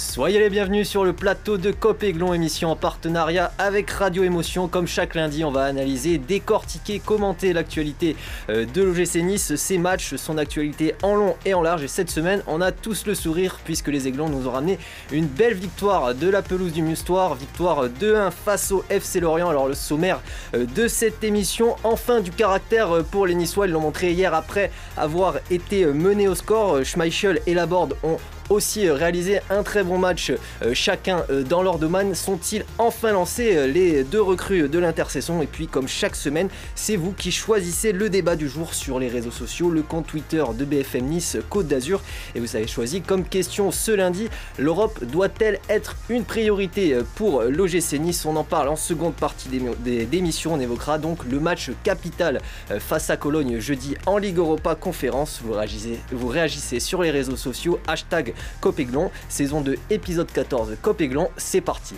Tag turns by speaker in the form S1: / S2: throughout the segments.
S1: Soyez les bienvenus sur le plateau de Copéglon, émission en partenariat avec Radio Émotion. Comme chaque lundi, on va analyser, décortiquer, commenter l'actualité euh, de l'OGC Nice, ses matchs, son actualité en long et en large. Et cette semaine, on a tous le sourire puisque les Aiglons nous ont ramené une belle victoire de la pelouse du Mustoir, victoire 2-1 face au FC Lorient. Alors le sommaire euh, de cette émission, enfin du caractère euh, pour les Niçois, ils l'ont montré hier après avoir été menés au score. Schmeichel et Laborde ont aussi euh, réalisé un très bon match euh, chacun euh, dans leur domaine. Sont-ils enfin lancés les deux recrues de l'intercession Et puis comme chaque semaine, c'est vous qui choisissez le débat du jour sur les réseaux sociaux, le compte Twitter de BFM Nice Côte d'Azur. Et vous avez choisi comme question ce lundi, l'Europe doit-elle être une priorité pour l'OGC Nice? On en parle en seconde partie d'émission. On évoquera donc le match capital face à Cologne jeudi en Ligue Europa Conférence. Vous réagissez, vous réagissez sur les réseaux sociaux, hashtag Copéglon, saison 2, épisode 14 Copéglon, c'est parti.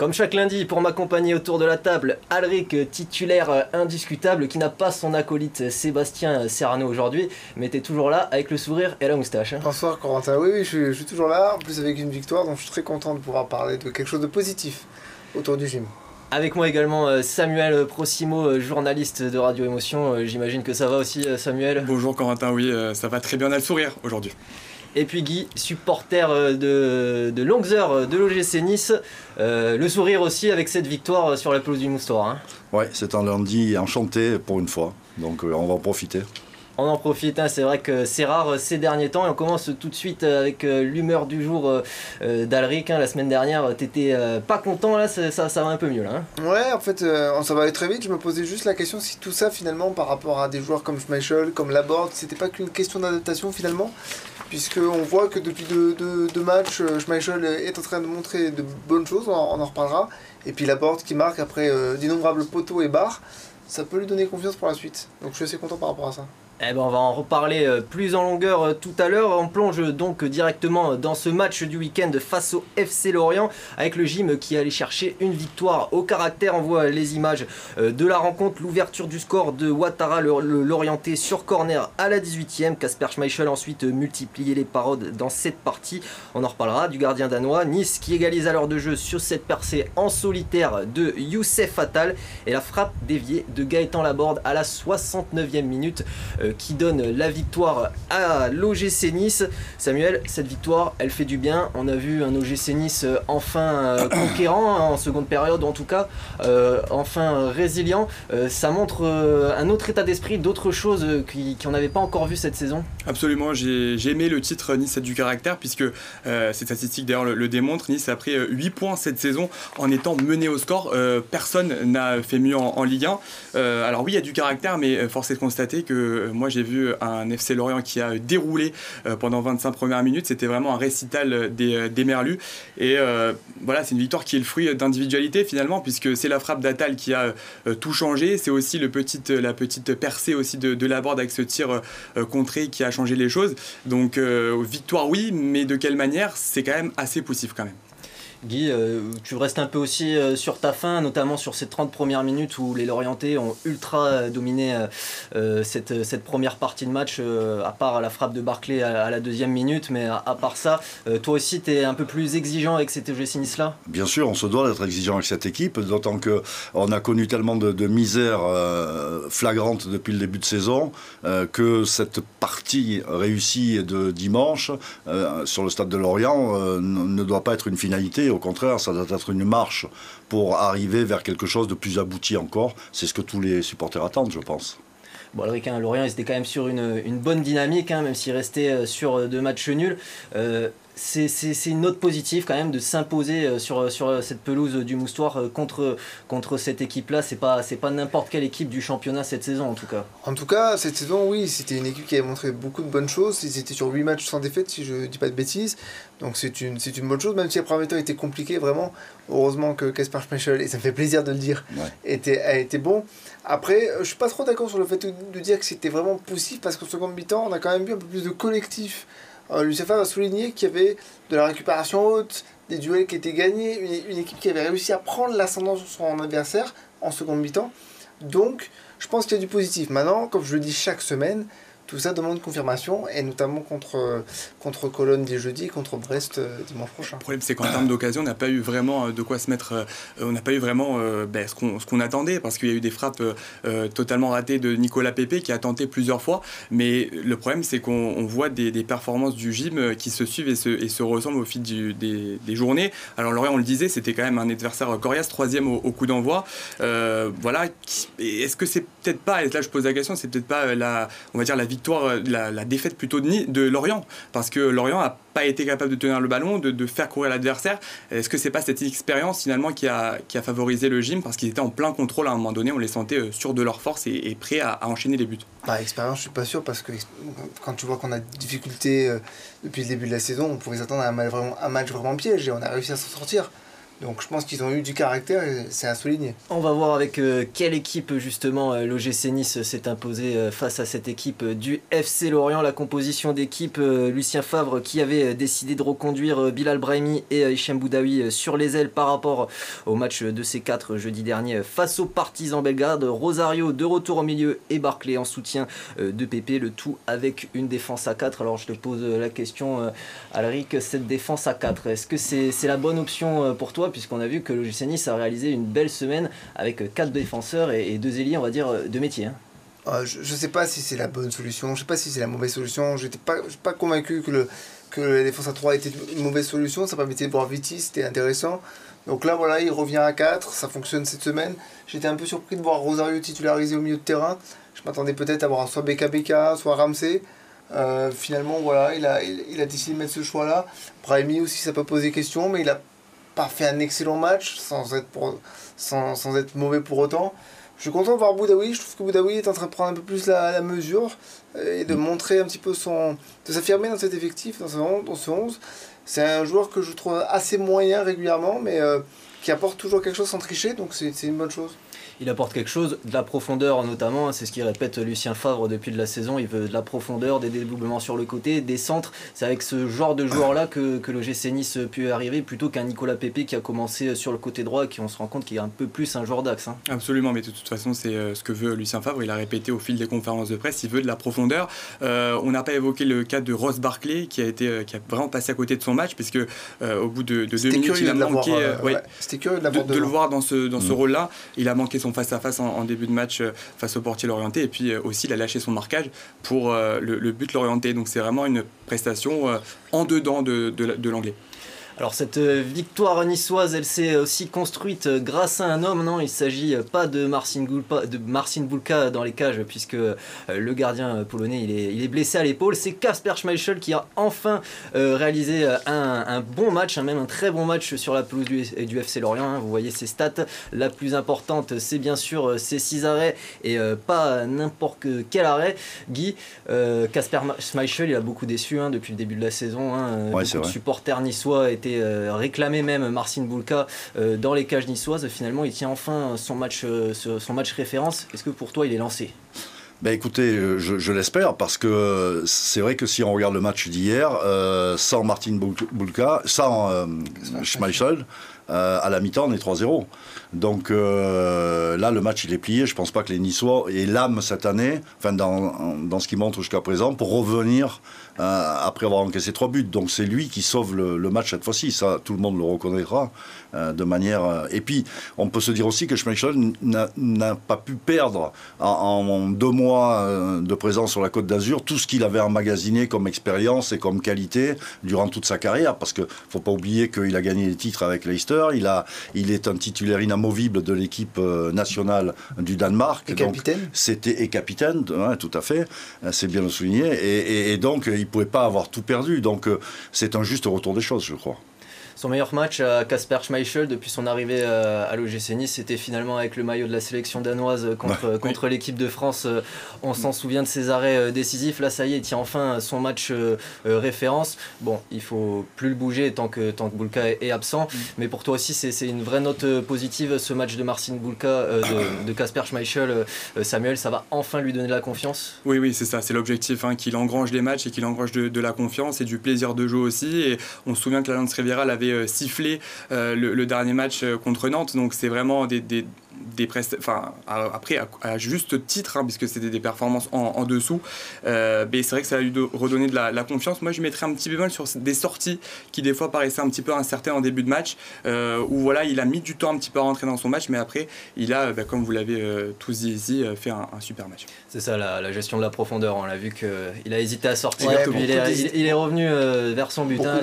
S1: Comme chaque lundi, pour m'accompagner autour de la table, Alric, titulaire indiscutable, qui n'a pas son acolyte Sébastien Serrano aujourd'hui, mais t'es toujours là avec le sourire et la moustache. Hein.
S2: Bonsoir Corentin, oui, oui je, suis, toujours là, en plus avec une victoire, donc je suis très content de pouvoir parler de quelque chose de positif autour du gym.
S1: Avec moi également euh, Samuel Prosimo, euh, journaliste de Radio Émotion. Euh, j'imagine que ça va aussi Samuel
S3: Bonjour Corentin, oui, ça va très bien, on a le sourire aujourd'hui.
S1: Et puis Guy, supporter de, de longues heures de l'OGC Nice, le sourire aussi avec cette victoire sur la pelouse du Moustoir. Hein.
S4: Ouais, c'est un lundi enchanté pour une fois, donc on va en profiter
S1: on en profite. Hein. c'est vrai que c'est rare euh, ces derniers temps et on commence tout de suite euh, avec euh, l'humeur du jour d'Alric. Hein. la semaine dernière, t'étais pas content là, ça, va un peu mieux là.
S2: Hein? Ouais, en fait, ça va aller très vite. Je me posais juste la question si tout ça finalement par rapport à des joueurs comme Schmeichel, comme Laborde, c'était pas qu'une question d'adaptation finalement? Puisqu'on voit que depuis deux, matchs, Schmeichel est en train de montrer de bonnes choses, on en, reparlera. Et puis Laborde qui marque après d'innombrables poteaux et barres, ça peut lui donner confiance pour la suite. Donc je suis assez content par rapport à ça.
S1: Eh ben on va en reparler euh, plus en longueur euh, tout à l'heure. On plonge donc directement dans ce match du week-end face au FC Lorient avec le gym qui allait chercher une victoire au caractère. On voit les images euh, de la rencontre, l'ouverture du score de Ouattara, l'orienté sur corner à la 18e. Casper Schmeichel ensuite multiplié les parodes dans cette partie. On en reparlera du gardien danois. Nice qui égalise à l'heure de jeu sur cette percée en solitaire de Youssef Fatal et la frappe déviée de Gaëtan Laborde à la 69e minute. Euh, qui donne la victoire à l'OGC Nice. Samuel, cette victoire, elle fait du bien. On a vu un OGC Nice euh, enfin euh, conquérant hein, en seconde période, en tout cas, enfin résilient. ça montre un autre état d'esprit, d'autres choses qu'on n'avait pas encore vu cette saison.
S3: Absolument, j'ai aimé le titre Nice a du caractère, puisque ces statistiques d'ailleurs le, démontrent. Nice a pris 8 points cette saison en étant mené au score. personne n'a fait mieux en, en Ligue 1. alors oui, il y a du caractère, mais force est de constater que moi, j'ai vu un FC Lorient qui a déroulé euh, pendant 25 premières minutes. C'était vraiment un récital des, euh, des Merlus. Et euh, voilà, c'est une victoire qui est le fruit d'individualité finalement, puisque c'est la frappe d'Atal qui a tout changé. C'est aussi la petite percée aussi de, de la avec ce tir contré qui a changé les choses. Donc, victoire, oui, mais de quelle manière? C'est quand même assez poussif quand même.
S1: Guy, euh, tu restes un peu aussi euh, sur ta fin, notamment sur ces 30 premières minutes où les Lorientais ont ultra euh, dominé cette, cette, première partie de match, à part la frappe de Barclay à, la deuxième minute, mais à, part ça, toi aussi tu es un peu plus exigeant avec cet OGC Nice-là
S4: Bien sûr, on se doit d'être exigeant avec cette équipe, d'autant qu'on a connu tellement de, de misère flagrante depuis le début de saison que cette partie réussie de dimanche sur le stade de Lorient ne doit pas être une finalité au contraire, ça doit être une marche pour arriver vers quelque chose de plus abouti encore. C'est ce que tous les supporters attendent, je pense.
S1: Bon, le hein, Lorient, ils étaient quand même sur une, bonne dynamique, hein, même s'ils restaient euh, sur euh, deux matchs nuls. Euh, c'est une note positive quand même de s'imposer euh, sur, sur cette pelouse du Moustoir euh, contre, contre cette équipe-là. C'est pas, pas n'importe quelle équipe du championnat cette saison en tout cas.
S2: En tout cas, cette saison, oui, c'était une équipe qui avait montré beaucoup de bonnes choses. Ils étaient sur 8 matchs sans défaite, si je dis pas de bêtises. Donc c'est une, une bonne chose, même si la première temps était compliquée, vraiment. Heureusement que Kasper Schmeichel, et ça me fait plaisir de le dire, était, a été bon. Après, je suis pas trop d'accord sur le fait de, dire que c'était vraiment poussif, parce qu'au second mi-temps, on a quand même vu un peu plus de collectif euh, Lucifer va souligner qu'il y avait de la récupération haute, des duels qui étaient gagnés, une, équipe qui avait réussi à prendre l'ascendant sur son adversaire en seconde mi-temps. Donc, je pense qu'il y a du positif. Maintenant, comme je le dis chaque semaine, tout ça demande confirmation, et notamment contre, contre Cologne dès jeudi, contre Brest euh, dimanche prochain.
S3: Le problème, c'est qu'en termes d'occasion, on n'a pas eu vraiment euh, de quoi se mettre. Euh, on n'a pas eu vraiment ben, ce qu'on attendait, parce qu'il y a eu des frappes totalement ratées de Nicolas Pepe qui a tenté plusieurs fois. Mais le problème, c'est qu'on voit des, performances du gym qui se suivent et se, et se ressemblent au fil des, des, journées. Alors, Lorient, on le disait, c'était quand même un adversaire coriace, troisième au, coup d'envoi. voilà. Est-ce que c'est peut-être pas, et là je pose la question, c'est peut-être pas la, on va dire, la victoire euh, la, défaite plutôt de, Lorient, parce que Lorient n'a pas été capable de tenir le ballon, de, faire courir l'adversaire. Est-ce que c'est pas cette expérience finalement qui a, a favorisé le gym? Parce qu'ils étaient en plein contrôle à un moment donné, on les sentait euh, sûrs de leur force et, prêts à, enchaîner les buts
S2: bah, Expérience, je suis pas sûr parce que quand tu vois qu'on a des difficultés euh, depuis le début de la saison, on pourrait s'attendre à un match vraiment piège et on a réussi à s'en sortir. Donc je pense qu'ils ont eu du caractère et c'est à souligner.
S1: On va voir avec euh, quelle équipe justement euh, l'OGC Nice s'est imposé euh, face à cette équipe du FC Lorient. La composition d'équipe, Lucien Favre qui avait décidé de reconduire Bilal Brahimi et Hichem Boudaoui sur les ailes par rapport au match de ces quatre jeudi dernier face aux partisans Belgrade. Rosario de retour au milieu et Barclay en soutien de Pépé, le tout avec une défense à 4. Alors je te pose la question, Alric, cette défense à 4, est-ce que c'est la bonne option pour toi puisqu'on a vu que l'OGC a réalisé une belle semaine avec quatre défenseurs et, deux ailiers, on va dire, de métier. Hein.
S2: Ah, je ne sais pas si c'est la bonne solution, je ne sais pas si c'est la mauvaise solution. Je n'étais pas, pas convaincu que, le, la défense à 3 était une mauvaise solution. Ça permettait de voir Viti, c'était intéressant. Donc là, voilà, il revient à 4, ça fonctionne cette semaine. J'étais un peu surpris de voir Rosario titularisé au milieu de terrain. Je m'attendais peut-être à voir soit BKBK, soit Ramsey. Euh, finalement, voilà, il a, il, a décidé de mettre ce choix-là. Brahimi aussi, ça peut poser question, mais il a pas fait un excellent match sans être, sans, sans, être mauvais pour autant. Je suis content de voir Boudaoui. Je trouve que Boudaoui est en train de prendre un peu plus la, mesure et de montrer un petit peu son. de s'affirmer dans cet effectif, dans ce 11. Dans ce 11. C'est un joueur que je trouve assez moyen régulièrement, mais euh, qui apporte toujours quelque chose sans tricher, donc c'est une bonne chose
S1: il apporte quelque chose, de la profondeur notamment, c'est ce qu'il répète Lucien Favre depuis de la saison, il veut de la profondeur, des dédoublements sur le côté, des centres, c'est avec ce genre de joueur-là que, que le GC Nice peut arriver, plutôt qu'un Nicolas Pepe qui a commencé sur le côté droit et qui on se rend compte qu'il est un peu plus un joueur d'axe. Hein.
S3: Absolument, mais de toute façon c'est euh, ce que veut Lucien Favre, il a répété au fil des conférences de presse, il veut de la profondeur. Euh, on n'a pas évoqué le cas de Ross Barclay qui a, été, euh, qui a vraiment passé à côté de son match, puisque au bout de, deux minutes il a manqué... de, le voir dans ce, dans ce mm. rôle-là, il a manqué son face-à-face en, début de match euh, face au portier Lorienté. Et puis euh, aussi, il a lâché son marquage pour euh, le, but Lorienté. Donc c'est vraiment une prestation en dedans de, de l'anglais.
S1: Alors cette euh, victoire niçoise, elle s'est aussi construite euh, grâce à un homme, non? Il s'agit euh, pas de Marcin, Gulpa, de Marcin Bulka dans les cages, puisque le gardien polonais, il est, il est blessé à l'épaule. C'est Kasper Schmeichel qui a enfin réalisé un, bon match, hein, même un très bon match sur la pelouse du, du FC Lorient. Hein. Vous voyez ses stats. La plus importante, c'est bien sûr ses 6 arrêts et pas n'importe quel arrêt. Guy, Kasper Schmeichel, il a beaucoup déçu hein, depuis le début de la saison. Ouais, beaucoup de supporters niçois étaient euh, réclamé même Marcin Bulka euh, dans les cages niçoises. Finalement, il tient enfin son match, euh, son match référence. Est-ce que pour toi, il est lancé?
S4: Ben écoutez, je, l'espère parce que c'est vrai que si on regarde le match d'hier, sans Martin Bulka, sans Schmeichel, à la mi-temps, on est 3-0. Donc là, le match, il est plié. Je ne pense pas que les Niçois aient l'âme cette année, enfin dans, dans ce qu'ils montrent jusqu'à présent, pour revenir euh, après avoir encaissé trois buts. Donc c'est lui qui sauve le, match cette fois-ci. Ça, tout le monde le reconnaîtra euh, de manière. Euh, et puis, on peut se dire aussi que Schmeichel n'a pas pu perdre en, deux mois de présence sur la Côte d'Azur tout ce qu'il avait emmagasiné comme expérience et comme qualité durant toute sa carrière. Parce qu'il ne faut pas oublier qu'il a gagné les titres avec Leicester. Il, a, il est un titulaire inamovible de l'équipe nationale du Danemark.
S2: Et capitaine?
S4: C'était et capitaine, tout à fait. C'est bien le souligner. Et, et donc, il pouvait pas avoir tout perdu. Donc euh, c'est un juste retour des choses, je crois.
S1: Son meilleur match à Kasper Schmeichel depuis son arrivée euh, à l'OGC Nice, c'était finalement avec le maillot de la sélection danoise contre, contre l'équipe de France. Euh, on s'en souvient de ses arrêts euh, décisifs. Là, ça y est, il tient enfin son match référence. Bon, il faut plus le bouger tant que, tant que Bulka est, absent. Mm. Mais pour toi aussi, c'est une vraie note positive ce match de Marcin Bulka, de Kasper Schmeichel. Samuel, ça va enfin lui donner de la confiance?
S3: Oui, oui, c'est ça. C'est l'objectif, hein, qu'il engrange les matchs et qu'il engrange de, de, la confiance et du plaisir de jeu aussi. Et on se souvient que la Riviera l'avait euh, sifflé euh, le, dernier match euh, contre Nantes. Donc c'est vraiment des, des enfin après à, juste titre, hein, puisque c'était des performances en, dessous. mais c'est vrai que ça a eu de redonner de la, confiance. Moi, je mettrais un petit bémol sur des sorties qui des fois paraissaient un petit peu incertaines en début de match, où voilà, il a mis du temps un petit peu à rentrer dans son match, mais après, il a, bah, comme vous l'avez tous dit ici, fait un, super match.
S1: C'est ça, la, gestion de la profondeur. On l'a vu qu'il a hésité à sortir, il, est, revenu vers son but. Hein,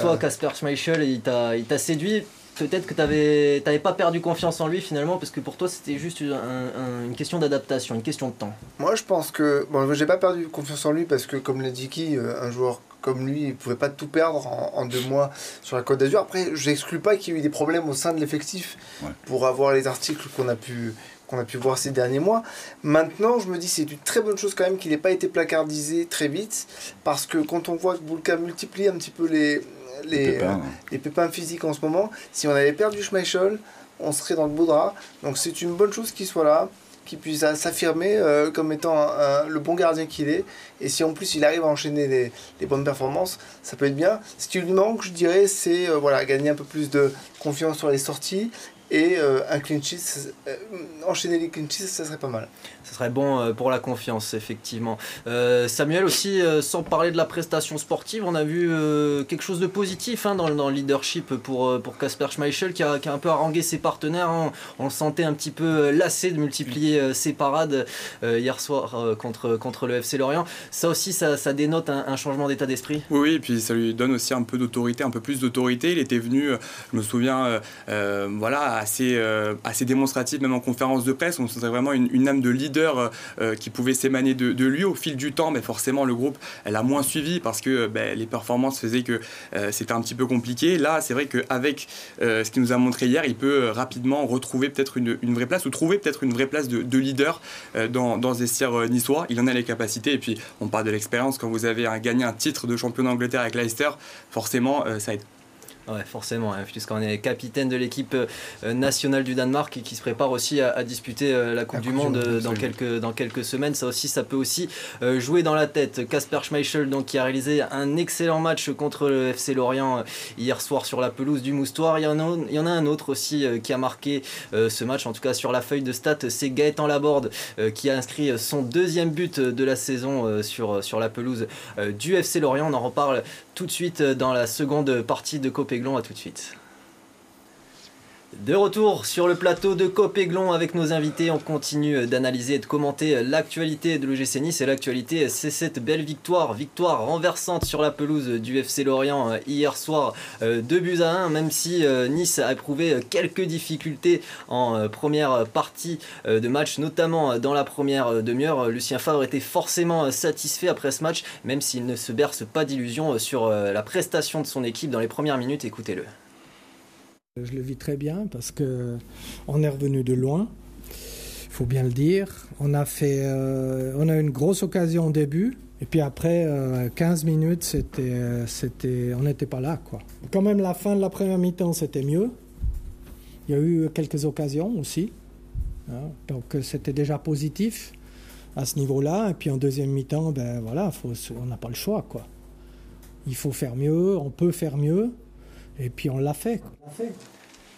S1: toi, Casper Schmeichel, il t'a séduit peut-être que tu n'avais pas perdu confiance en lui finalement, parce que pour toi c'était juste une question d'adaptation, une question de temps.
S2: Moi je pense que. Bon, j'ai pas perdu confiance en lui parce que, comme l'a dit qui, euh, un joueur comme lui, il pouvait pas tout perdre en, deux mois sur la Côte d'Azur. Après, je n'exclus pas qu'il y ait eu des problèmes au sein de l'effectif pour avoir les articles qu'on a pu qu'on a pu voir ces derniers mois. Maintenant, je me dis c'est une très bonne chose quand même qu'il n'ait pas été placardisé très vite, parce que quand on voit que Boulka multiplie un petit peu les, les, pépins, les pépins physiques en ce moment. Si on avait perdu Schmeichel, on serait dans le beau drap. Donc c'est une bonne chose qu'il soit là, qu'il puisse s'affirmer euh, comme étant le bon gardien qu'il est. Et si en plus il arrive à enchaîner les, les, bonnes performances, ça peut être bien. Ce qui lui manque, je dirais, c'est euh, voilà, gagner un peu plus de confiance sur les sorties et un clean sheet, enchaîner les clean sheets, ça serait pas mal
S1: ce serait bon euh, pour la confiance, effectivement. Euh, Samuel aussi, euh, sans parler de la prestation sportive, on a vu quelque chose de positif hein, dans, dans, le leadership pour pour Kasper Schmeichel qui a, qui a, un peu harangué ses partenaires. Hein. On, le sentait un petit peu lassé de multiplier ses parades hier soir contre, contre le FC Lorient. Ça aussi, ça, ça dénote un, changement d'état d'esprit.
S3: Oui, et puis ça lui donne aussi un peu d'autorité, un peu plus d'autorité. Il était venu, je me souviens, voilà, assez, assez démonstratif, même en conférence de presse. On sentait vraiment une, âme de leader euh, euh, qui pouvait s'émaner de, lui au fil du temps, mais forcément le groupe elle a moins suivi parce que ben, les performances faisaient que euh, c'était un petit peu compliqué. Là, c'est vrai qu'avec ce qu'il nous a montré hier, il peut rapidement retrouver peut-être une, vraie place ou trouver peut-être une vraie place de, leader dans, dans ce vestiaire niçois. Il en a les capacités et puis on parle de l'expérience. Quand vous avez gagné un titre de champion d'Angleterre avec Leicester, forcément ça aide.
S1: Ouais, forcément, hein, puisqu'on est capitaine de l'équipe euh, nationale du Danemark et qui se prépare aussi à, disputer euh, la Coupe du Monde euh, dans quelques, dans quelques semaines. Ça aussi, ça peut aussi jouer dans la tête. Kasper Schmeichel, donc, qui a réalisé un excellent match contre le FC Lorient hier soir sur la pelouse du Moustoir. Il y en a, il y en a un autre aussi qui a marqué ce match, en tout cas sur la feuille de stats, c'est Gaëtan Laborde qui a inscrit son deuxième but de la saison sur, sur la pelouse du FC Lorient. On en reparle tout de suite dans la seconde partie de Copéglon. À tout de suite. De retour sur le plateau de Copéglon avec nos invités, on continue d'analyser et de commenter l'actualité de l'OGC Nice et l'actualité c'est cette belle victoire, victoire renversante sur la pelouse du FC Lorient euh, hier soir, 2 euh, buts à 1 même si euh, Nice a éprouvé quelques difficultés en première partie de match, notamment dans la première demi-heure. Lucien Favre était forcément satisfait après ce match, même s'il ne se berce pas d'illusions sur la prestation de son équipe dans les premières minutes, écoutez-le.
S5: Je le vis très bien parce que on est revenu de loin. Il faut bien le dire. On a fait, euh, on a eu une grosse occasion au début. Et puis après 15 euh, minutes, c'était, c'était, on n'était pas là, quoi. Quand même, la fin de la première mi-temps, c'était mieux. Il y a eu quelques occasions aussi. Hein. donc c'était déjà positif à ce niveau-là. Et puis en deuxième mi-temps, ben voilà, on n'a pas le choix, quoi. Il faut faire mieux, on peut faire mieux. Et puis on l'a fait.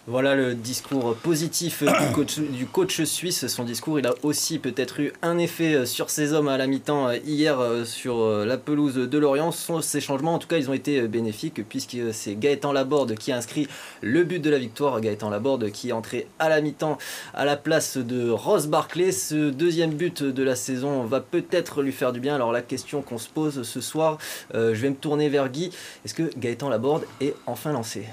S1: Voilà le discours positif du coach, suisse. Son discours, il a aussi peut-être eu un effet euh, sur ces hommes à la mi-temps euh, hier euh, sur la pelouse de Lorient. Ces changements, en tout cas, ils ont été bénéfiques puisque c'est Gaëtan Laborde qui a inscrit le but de la victoire. Gaëtan Laborde qui est entré à la mi-temps à la place de Ross Barclay. Ce deuxième but de la saison va peut-être lui faire du bien. Alors la question qu'on se pose ce soir, je vais me tourner vers Guy. Est-ce que Gaëtan Laborde est enfin lancé?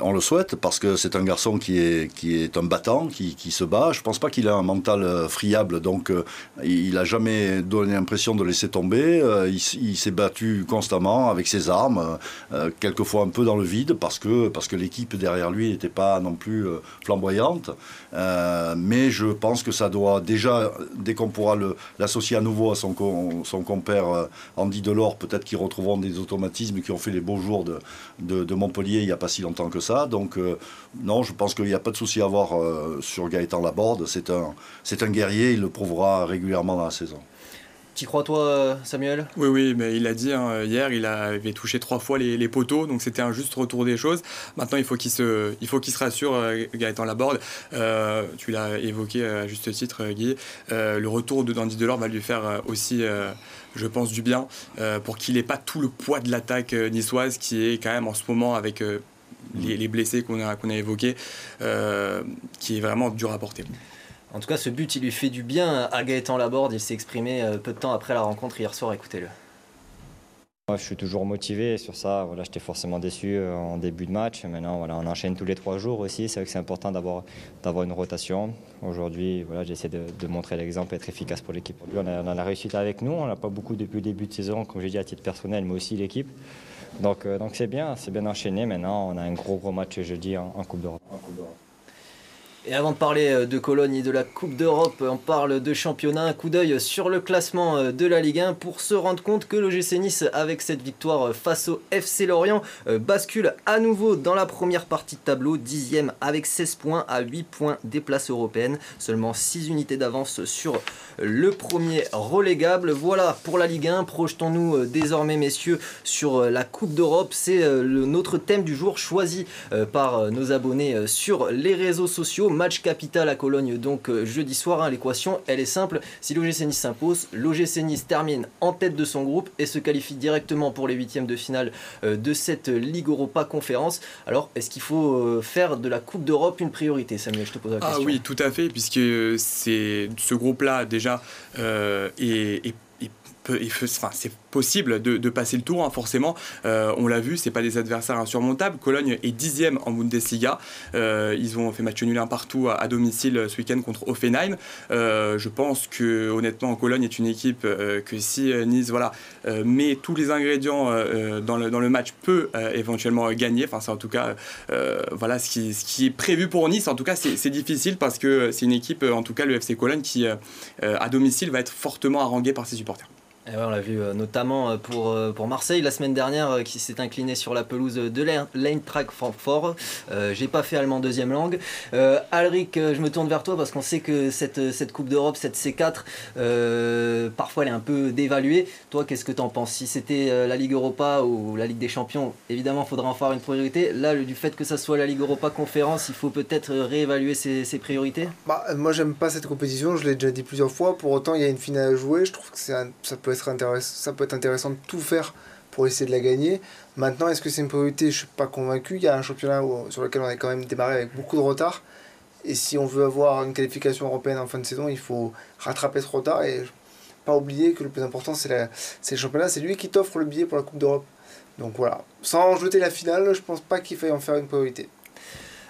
S4: On le souhaite parce que c'est un garçon qui est, un battant, qui, se bat. Je ne pense pas qu'il a un mental euh, friable, donc euh, il n'a jamais donné l'impression de laisser tomber. Euh, il, s'est battu constamment avec ses armes, quelquefois un peu dans le vide parce que, l'équipe derrière lui n'était pas non plus flamboyante. mais je pense que ça doit déjà, dès qu'on pourra l'associer à nouveau à son, compère Andy Delors, peut-être qu'ils retrouveront des automatismes qui ont fait les beaux jours de Montpellier il n'y a pas si longtemps que ça. Donc, euh, non, je pense qu'il n'y a pas de souci à avoir euh, sur Gaëtan Laborde. C'est un, c'est un guerrier, il le prouvera régulièrement dans la saison.
S1: T'y crois toi, Samuel?
S3: Oui, oui, mais il a dit hein, hier, il avait touché trois fois les, poteaux, donc c'était un juste retour des choses. Maintenant, il faut qu'il se, il faut qu'il se rassure, Gaëtan Laborde. tu l'as évoqué à juste titre, Guy. le retour de Dandy Delors va lui faire aussi je pense, du bien pour qu'il n'ait pas tout le poids de l'attaque niçoise qui est quand même en ce moment avec les, blessés qu'on a, qu'on a évoqués, qui est vraiment dur à porter.
S1: En tout cas, ce but, il lui fait du bien à Gaëtan Laborde. Il s'est exprimé euh, peu de temps après la rencontre hier soir. Écoutez-le.
S6: Moi, je suis toujours motivé sur ça. Voilà, j'étais forcément déçu euh, en début de match. Maintenant, voilà, on enchaîne tous les trois jours aussi. C'est vrai que c'est important d'avoir, d'avoir une rotation. Aujourd'hui, voilà, j'essaie de, de montrer l'exemple et être efficace pour l'équipe. On a, on a la réussite avec nous. On n'a pas beaucoup depuis le début de saison, comme j'ai dit à titre personnel, mais aussi l'équipe. Donc, euh, donc c'est bien, c'est bien enchaîné. Maintenant, on a un gros gros match jeudi en, en Coupe d'Europe.
S1: Et avant de parler euh, de Cologne et de la Coupe d'Europe, on parle de championnat. Un coup d'œil sur le classement euh, de la Ligue 1 pour se rendre compte que l'OGC Nice, avec cette victoire euh, face au FC Lorient, bascule à nouveau dans la première partie de tableau, dixième avec 16 points à 8 points des places européennes. Seulement 6 unités d'avance sur le premier relégable. Voilà pour la Ligue 1. Projetons-nous désormais, messieurs, sur la Coupe d'Europe. C'est notre thème du jour choisi par nos abonnés sur les réseaux sociaux match capital à Cologne donc euh, jeudi soir. Hein, l'équation elle est simple. Si l'OGC Nice s'impose, l'OGC Nice termine en tête de son groupe et se qualifie directement pour les huitièmes de finale euh, de cette Ligue Europa Conférence. Alors est-ce qu'il faut euh, faire de la Coupe d'Europe une priorité Samuel, je te pose la ah question.
S3: Ah oui, tout à fait, puisque c'est ce groupe-là déjà est, c'est possible de, passer le tour, hein, forcément. Euh, on l'a vu, c'est pas des adversaires insurmontables. Cologne est dixième en Bundesliga. Euh, ils ont fait match nul un partout à, domicile ce week-end contre Offenheim. Euh, je pense que honnêtement, Cologne est une équipe que si Nice voilà, met tous les ingrédients dans, le, dans le match, peut éventuellement gagner. Enfin, c'est en tout cas voilà, ce qui, ce qui est prévu pour Nice. En tout cas, c'est difficile parce que c'est une équipe, en tout cas le FC Cologne, qui à domicile va être fortement haranguée par ses supporters.
S1: Eh on l'a vu euh, notamment euh, pour, euh, pour Marseille la semaine dernière qui s'est incliné sur la pelouse de l'Eintracht Francfort. Euh, J'ai pas fait allemand deuxième langue. Alric, je me tourne vers toi parce qu'on sait que cette, cette Coupe d'Europe, cette C4, parfois elle est un peu dévaluée. Toi, qu'est-ce que tu en penses? Si c'était la Ligue Europa ou la Ligue des Champions, évidemment, il faudrait en faire une priorité. Là, du fait que ça soit la Ligue Europa Conférence, il faut peut-être réévaluer ses, ses priorités?
S2: Bah, Moi, j'aime pas cette compétition, je l'ai déjà dit plusieurs fois. Pour autant, il y a une finale à jouer. Je trouve que ça peut ça peut être intéressant de tout faire pour essayer de la gagner. Maintenant, est-ce que c'est une priorité? Je ne suis pas convaincu. Il y a un championnat sur lequel on a quand même démarré avec beaucoup de retard. Et si on veut avoir une qualification européenne en fin de saison, il faut rattraper ce retard et pas oublier que le plus important, c'est le championnat. C'est lui qui t'offre le billet pour la Coupe d'Europe. Donc voilà. Sans jeter la finale, je pense pas qu'il faille en faire une priorité.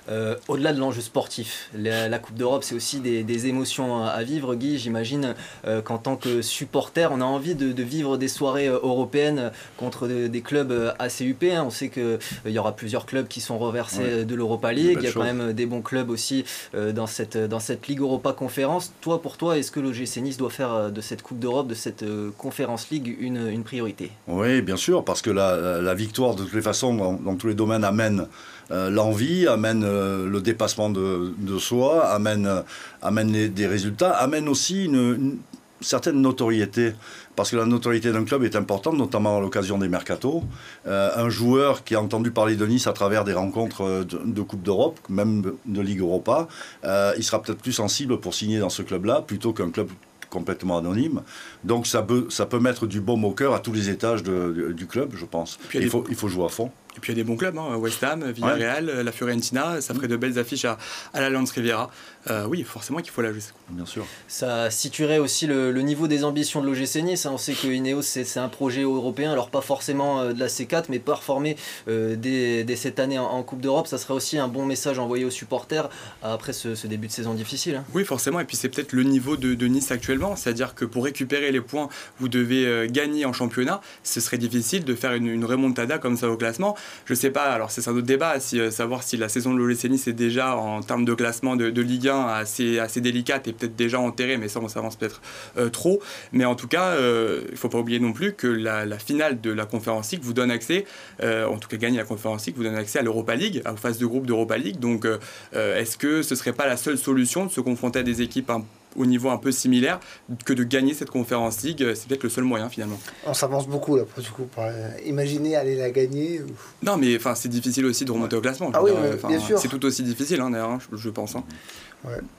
S1: Euh, au-delà de l'enjeu sportif, la, Coupe d'Europe, c'est aussi des, émotions à vivre. Guy, j'imagine euh, qu'en tant que supporter, on a envie de, vivre des soirées euh, européennes contre des clubs assez UP. Hein. On sait qu'il y aura plusieurs clubs qui sont reversés de l'Europa League. Il y a quand même des bons clubs aussi dans, cette, dans cette Ligue Europa Conférence. Toi, pour toi, est-ce que l'OGC Nice doit faire de cette Coupe d'Europe, de cette Conférence League, une, une, priorité?
S4: Oui, bien sûr, parce que la, victoire, de toutes les façons, dans tous les domaines, amène euh, l'envie, amène euh, le dépassement de, soi, amène, euh, amène des résultats, amène aussi une, certaine notoriété parce que la notoriété d'un club est importante, notamment à l'occasion des mercatos. un joueur qui a entendu parler de Nice à travers des rencontres de, Coupe d'Europe, même de Ligue Europa, il sera peut-être plus sensible pour signer dans ce club-là plutôt qu'un club complètement anonyme. Donc ça peut, ça peut mettre du baume au cœur à tous les étages du club, je pense. il, faut, il faut jouer à fond.
S3: Et puis il y a des bons clubs, hein. West Ham, Villarreal, la Fiorentina, ça ferait de belles affiches à, à la Lance Riviera. Euh, oui, forcément qu'il faut la jouer.
S4: Bien sûr.
S1: Ça situerait aussi le, niveau des ambitions de l'OGC Nice. Hein. On sait que Ineos, c'est un projet européen, alors pas forcément euh, de la C4, mais performer euh, dès, cette année en, Coupe d'Europe, ça serait aussi un bon message envoyé aux supporters après ce, début de saison difficile. Hein.
S3: Oui, forcément. Et puis c'est peut-être le niveau de, Nice actuellement. C'est-à-dire que pour récupérer les points, vous devez gagner en championnat. Ce serait difficile de faire une, une remontada comme ça au classement. Je sais pas alors c'est un autre débat, euh, savoir si la saison de l'OGC est déjà en termes de classement de, Ligue 1 assez, délicate et peut-être déjà enterrée, mais ça on s'avance peut-être euh, trop. Mais en tout cas, euh, il ne faut pas oublier non plus que la, finale de la Conférence League vous donne accès, en tout cas gagner la Conférence League vous donne accès à l'Europa League, aux phases de groupe d'Europa League. Donc est-ce que ce ne serait pas la seule solution de se confronter à des équipes un au niveau un peu similaire, que de gagner cette Conférence League, c'est peut-être le seul moyen finalement.
S2: On s'avance beaucoup là, du coup, pour imaginer aller la gagner.
S3: Non, mais enfin, c'est difficile aussi de remonter au classement.
S2: Ah oui, bien sûr.
S3: C'est tout aussi difficile, hein, d'ailleurs, hein, je, pense. Hein.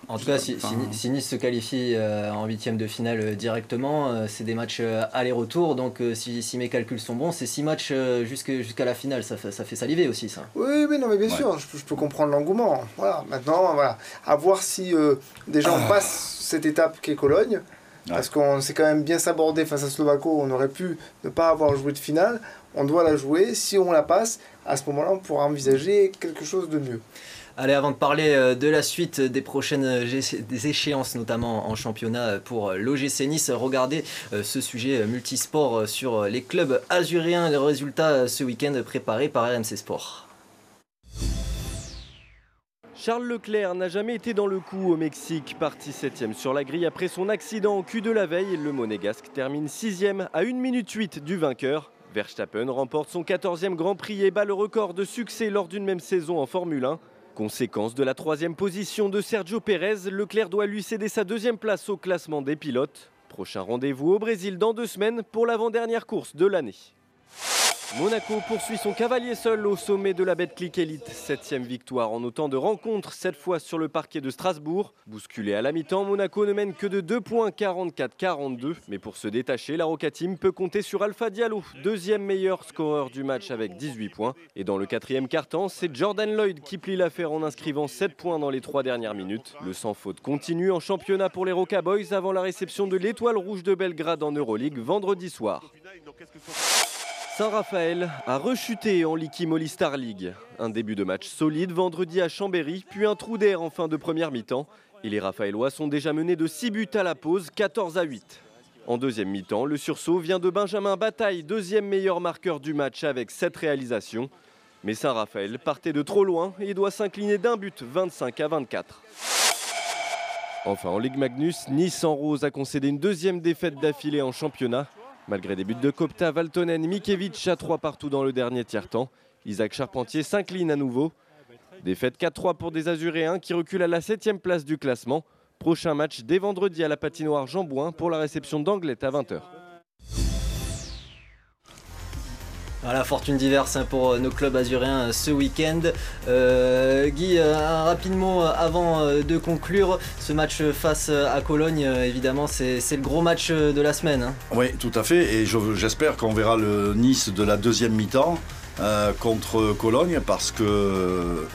S1: En tout cas, si, Nice se qualifie euh, en huitième de finale euh, directement, euh, c'est des matchs aller-retour. Donc, si, mes calculs sont bons, c'est six matchs jusqu'à la finale. Ça, ça, fait saliver aussi, ça.
S2: Oui, mais non, mais bien sûr, je, peux comprendre l'engouement. Voilà. Maintenant, voilà, à voir si déjà on passe cette étape qu'est Cologne. Parce qu'on s'est quand même bien sabordé face à Slovako, on aurait pu ne pas avoir joué de finale. On doit la jouer. Si on la passe, à ce moment-là, on pourra envisager quelque chose de mieux.
S1: Allez, avant de parler euh, de la suite des prochaines euh, des échéances, notamment en championnat euh, pour l'OGC Nice, regardez ce sujet multisport sur les clubs azuréens, les résultats ce week-end préparés par RMC Sport.
S7: Charles Leclerc n'a jamais été dans le coup au Mexique, parti 7 sur la grille après son accident au cul de la veille. Le Monégasque termine 6 à 1 minute 8 du vainqueur. Verstappen remporte son 14e Grand Prix et bat le record de succès lors d'une même saison en Formule 1. Conséquence de la troisième position de Sergio Pérez, Leclerc doit lui céder sa deuxième place au classement des pilotes. Prochain rendez-vous au Brésil dans deux semaines pour l'avant-dernière course de l'année. Monaco poursuit son cavalier seul au sommet de la Betclic Elite. Septième victoire en autant de rencontres, cette fois sur le parquet de Strasbourg. Bousculé à la mi-temps, Monaco ne mène que de 2 points 44-42. Mais pour se détacher, la Roca Team peut compter sur Alpha Diallo, deuxième meilleur scoreur du match avec 18 points. Et dans le quatrième quart-temps, c'est Jordan Lloyd qui plie l'affaire en inscrivant 7 points dans les trois dernières minutes. Le sans-faute continue en championnat pour les Roca Boys avant la réception de l'Étoile Rouge de Belgrade en Euroleague vendredi soir. Saint-Raphaël a rechuté en Licky Molly Star League. Un début de match solide vendredi à Chambéry, puis un trou d'air en fin de première mi-temps. Et les Raphaélois sont déjà menés de 6 buts à la pause, 14 à 8. En deuxième mi-temps, le sursaut vient de Benjamin Bataille, deuxième meilleur marqueur du match avec 7 réalisations. Mais Saint-Raphaël partait de trop loin et doit s'incliner d'un but, 25 à 24. Enfin, en Ligue Magnus, Nice en rose a concédé une deuxième défaite d'affilée en championnat. Malgré des buts de Kopta, Valtonen, Mikevic à 3 partout dans le dernier tiers-temps, Isaac Charpentier s'incline à nouveau. Défaite 4-3 pour des Azuréens qui reculent à la 7 place du classement. Prochain match dès vendredi à la patinoire Jean Bouin pour la réception d'Anglet à 20h.
S1: Voilà, fortune diverse hein, pour euh, nos clubs azuréens euh, ce week-end. Euh, Guy, un rapide mot avant de conclure. Ce match face à Cologne, évidemment, c'est le gros match de la semaine. Hein.
S4: Oui, tout à fait. Et j'espère qu'on verra le Nice de la deuxième mi-temps contre Cologne parce que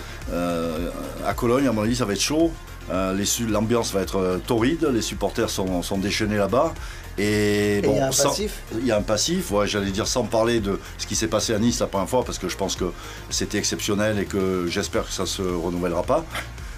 S4: à Cologne, à mon avis, ça va être chaud. L'ambiance va être torride, les supporters sont déchaînés là-bas
S2: et, bon, il y a un passif
S4: Il y a un passif, ouais, j'allais dire sans parler de ce qui s'est passé à Nice la première fois, parce que je pense que c'était exceptionnel et que j'espère que ça ne se renouvellera pas.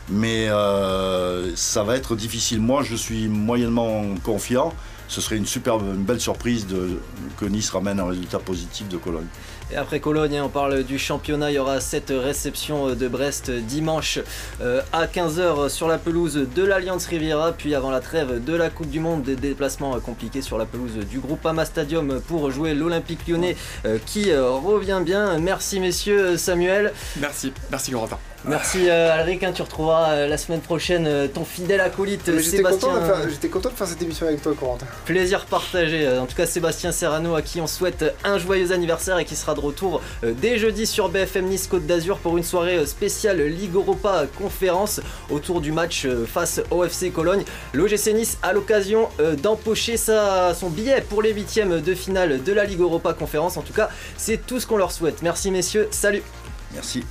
S4: Mais euh, ça va être difficile. Moi, je suis moyennement confiant. Ce serait une superbe, une belle surprise de, que Nice ramène un résultat positif de Cologne.
S1: Et après Cologne, hein, on parle du championnat. Il y aura cette réception de Brest dimanche euh, à 15h sur la pelouse de l'Alliance Riviera. Puis avant la trêve de la Coupe du Monde, des déplacements compliqués sur la pelouse du groupe Ama Stadium pour jouer l'Olympique lyonnais euh, qui euh, revient bien. Merci messieurs, Samuel.
S3: Merci, merci Corentin.
S1: Merci Alric, hein, tu retrouveras la semaine prochaine ton fidèle acolyte Sébastien.
S2: J'étais content, de faire cette émission avec toi Corentin.
S1: Plaisir partagé. En tout cas Sébastien Serrano à qui on souhaite un joyeux anniversaire et qui sera retour euh, dès jeudi sur BFM Nice Côte d'Azur pour une soirée euh, spéciale Ligue Europa conférence autour du match euh, face au FC Cologne. L'OGC Nice a l'occasion d'empocher son billet pour les huitièmes de finale de la Ligue Europa conférence. En tout cas, c'est tout ce qu'on leur souhaite. Merci messieurs, salut
S4: Merci.